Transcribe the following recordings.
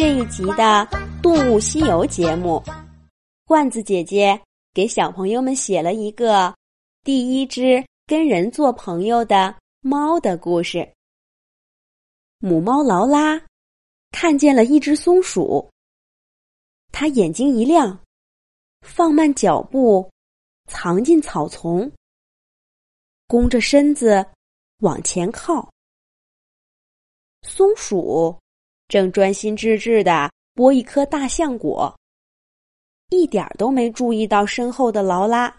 这一集的《动物西游》节目，罐子姐姐给小朋友们写了一个第一只跟人做朋友的猫的故事。母猫劳拉看见了一只松鼠，它眼睛一亮，放慢脚步，藏进草丛，弓着身子往前靠。松鼠。正专心致志的剥一颗大象果，一点都没注意到身后的劳拉。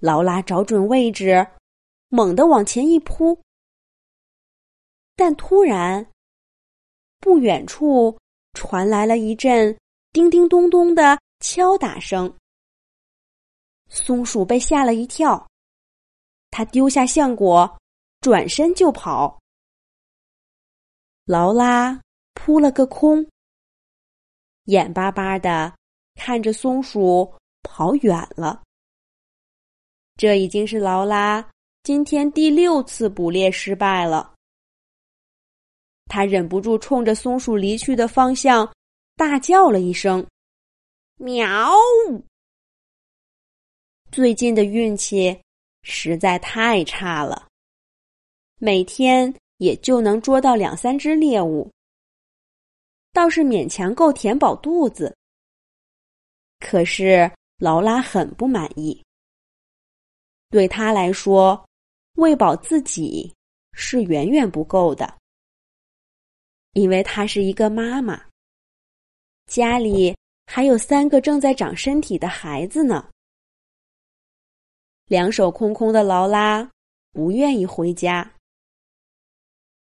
劳拉找准位置，猛地往前一扑，但突然，不远处传来了一阵叮叮咚咚的敲打声。松鼠被吓了一跳，它丢下象果，转身就跑。劳拉扑了个空，眼巴巴的看着松鼠跑远了。这已经是劳拉今天第六次捕猎失败了。他忍不住冲着松鼠离去的方向大叫了一声：“喵！”最近的运气实在太差了，每天。也就能捉到两三只猎物，倒是勉强够填饱肚子。可是劳拉很不满意，对他来说，喂饱自己是远远不够的，因为她是一个妈妈，家里还有三个正在长身体的孩子呢。两手空空的劳拉不愿意回家。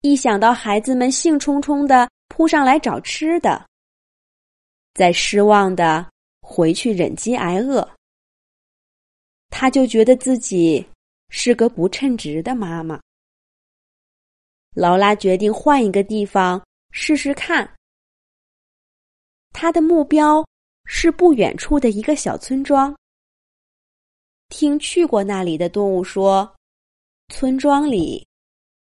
一想到孩子们兴冲冲的扑上来找吃的，再失望的回去忍饥挨饿，他就觉得自己是个不称职的妈妈。劳拉决定换一个地方试试看。他的目标是不远处的一个小村庄。听去过那里的动物说，村庄里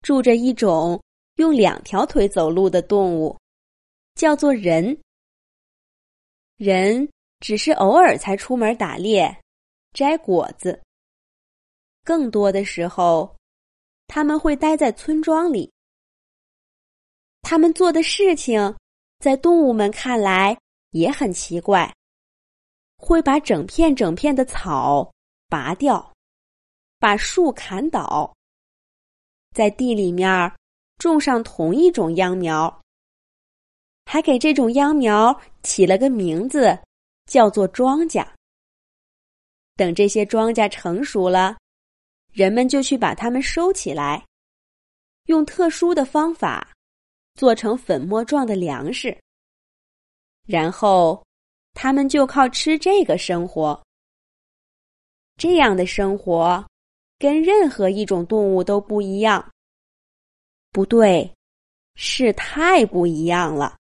住着一种。用两条腿走路的动物，叫做人。人只是偶尔才出门打猎、摘果子。更多的时候，他们会待在村庄里。他们做的事情，在动物们看来也很奇怪：会把整片整片的草拔掉，把树砍倒，在地里面儿。种上同一种秧苗，还给这种秧苗起了个名字，叫做庄稼。等这些庄稼成熟了，人们就去把它们收起来，用特殊的方法做成粉末状的粮食，然后他们就靠吃这个生活。这样的生活跟任何一种动物都不一样。不对，是太不一样了。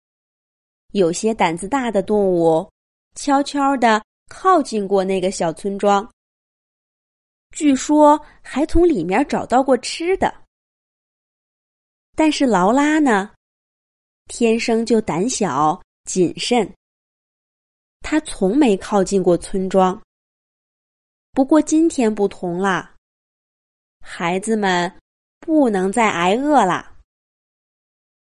有些胆子大的动物悄悄的靠近过那个小村庄，据说还从里面找到过吃的。但是劳拉呢，天生就胆小谨慎，他从没靠近过村庄。不过今天不同啦，孩子们。不能再挨饿了。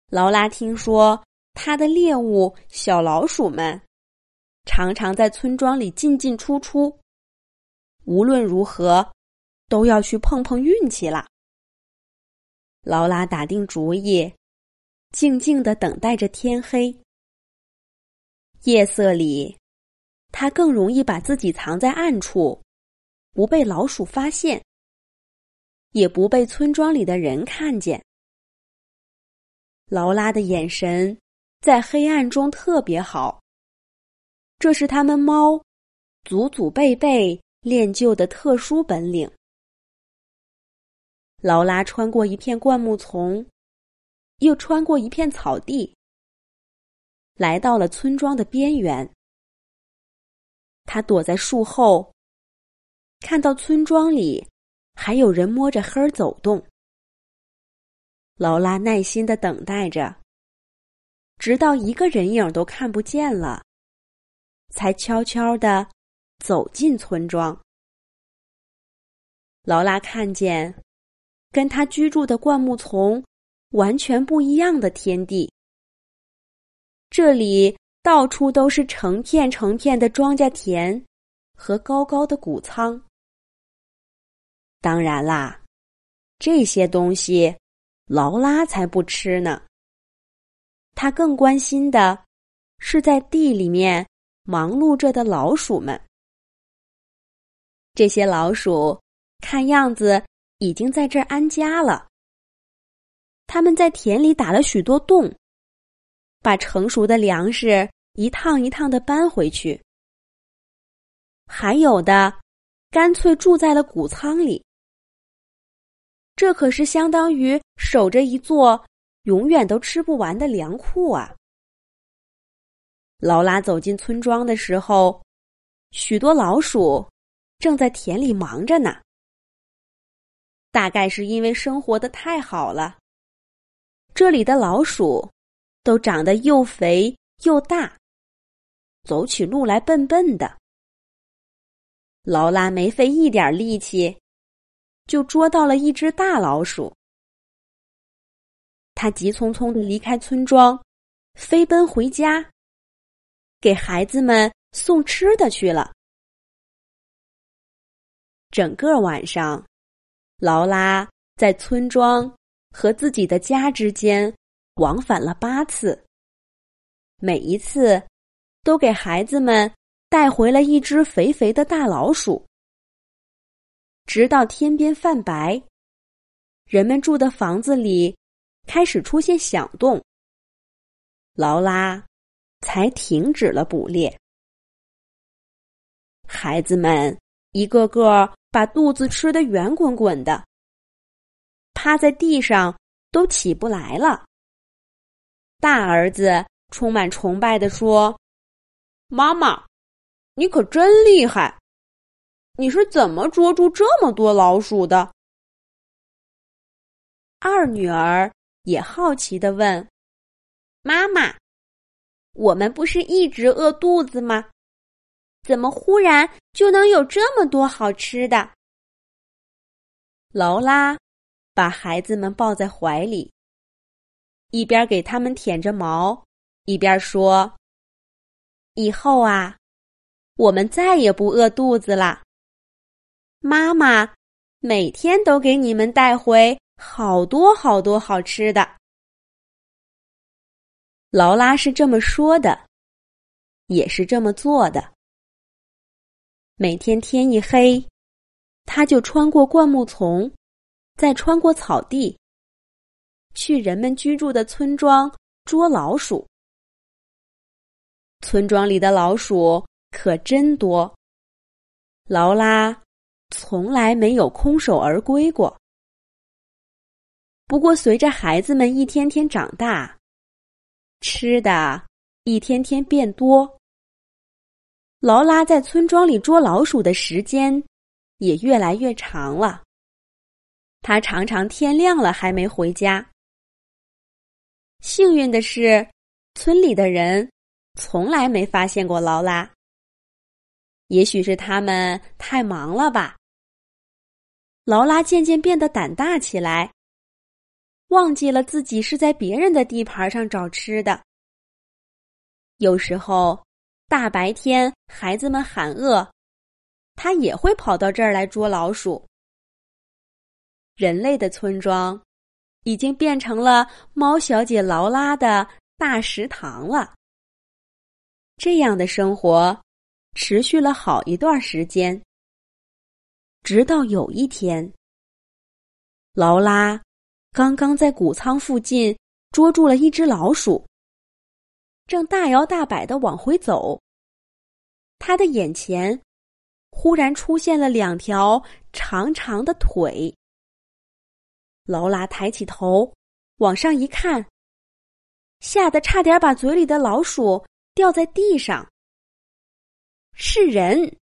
劳拉听说，他的猎物小老鼠们常常在村庄里进进出出，无论如何都要去碰碰运气了。劳拉打定主意，静静的等待着天黑。夜色里，他更容易把自己藏在暗处，不被老鼠发现。也不被村庄里的人看见。劳拉的眼神在黑暗中特别好，这是他们猫祖祖辈辈练就的特殊本领。劳拉穿过一片灌木丛，又穿过一片草地，来到了村庄的边缘。他躲在树后，看到村庄里。还有人摸着黑走动。劳拉耐心的等待着，直到一个人影都看不见了，才悄悄的走进村庄。劳拉看见跟他居住的灌木丛完全不一样的天地，这里到处都是成片成片的庄稼田和高高的谷仓。当然啦，这些东西劳拉才不吃呢。他更关心的是在地里面忙碌着的老鼠们。这些老鼠看样子已经在这儿安家了。他们在田里打了许多洞，把成熟的粮食一趟一趟的搬回去。还有的干脆住在了谷仓里。这可是相当于守着一座。永远都吃不完的粮库啊！劳拉走进村庄的时候，许多老鼠正在田里忙着呢。大概是因为生活的太好了，这里的老鼠都长得又肥又大，走起路来笨笨的。劳拉没费一点力气，就捉到了一只大老鼠。他急匆匆的离开村庄，飞奔回家，给孩子们送吃的去了。整个晚上，劳拉在村庄和自己的家之间往返了八次，每一次都给孩子们带回了一只肥肥的大老鼠。直到天边泛白，人们住的房子里。开始出现响动，劳拉才停止了捕猎。孩子们一个个把肚子吃得圆滚滚的，趴在地上都起不来了。大儿子充满崇拜的说：“妈妈，你可真厉害！你是怎么捉住这么多老鼠的？”二女儿。也好奇的问：“妈妈，我们不是一直饿肚子吗？怎么忽然就能有这么多好吃的？”劳拉把孩子们抱在怀里，一边给他们舔着毛，一边说：“以后啊，我们再也不饿肚子了。妈妈每天都给你们带回。”好多好多好吃的，劳拉是这么说的，也是这么做的。每天天一黑，他就穿过灌木丛，再穿过草地，去人们居住的村庄捉老鼠。村庄里的老鼠可真多，劳拉从来没有空手而归过。不过，随着孩子们一天天长大，吃的一天天变多，劳拉在村庄里捉老鼠的时间也越来越长了。他常常天亮了还没回家。幸运的是，村里的人从来没发现过劳拉。也许是他们太忙了吧。劳拉渐渐变得胆大起来。忘记了自己是在别人的地盘上找吃的。有时候，大白天孩子们喊饿，他也会跑到这儿来捉老鼠。人类的村庄已经变成了猫小姐劳拉的大食堂了。这样的生活持续了好一段时间，直到有一天，劳拉。刚刚在谷仓附近捉住了一只老鼠，正大摇大摆的往回走。他的眼前忽然出现了两条长长的腿。劳拉抬起头往上一看，吓得差点把嘴里的老鼠掉在地上。是人，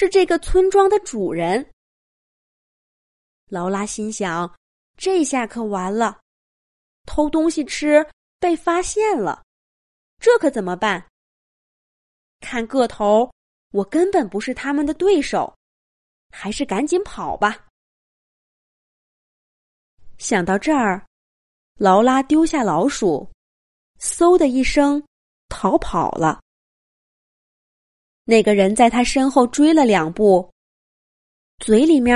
是这个村庄的主人。劳拉心想。这下可完了，偷东西吃被发现了，这可怎么办？看个头，我根本不是他们的对手，还是赶紧跑吧。想到这儿，劳拉丢下老鼠，嗖的一声逃跑了。那个人在他身后追了两步，嘴里面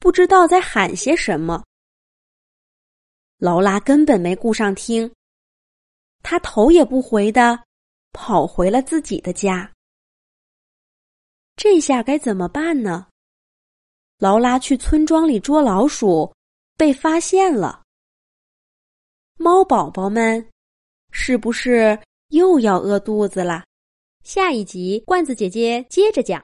不知道在喊些什么。劳拉根本没顾上听，他头也不回的跑回了自己的家。这下该怎么办呢？劳拉去村庄里捉老鼠。被发现了，猫宝宝们是不是又要饿肚子了？下一集，罐子姐姐接着讲。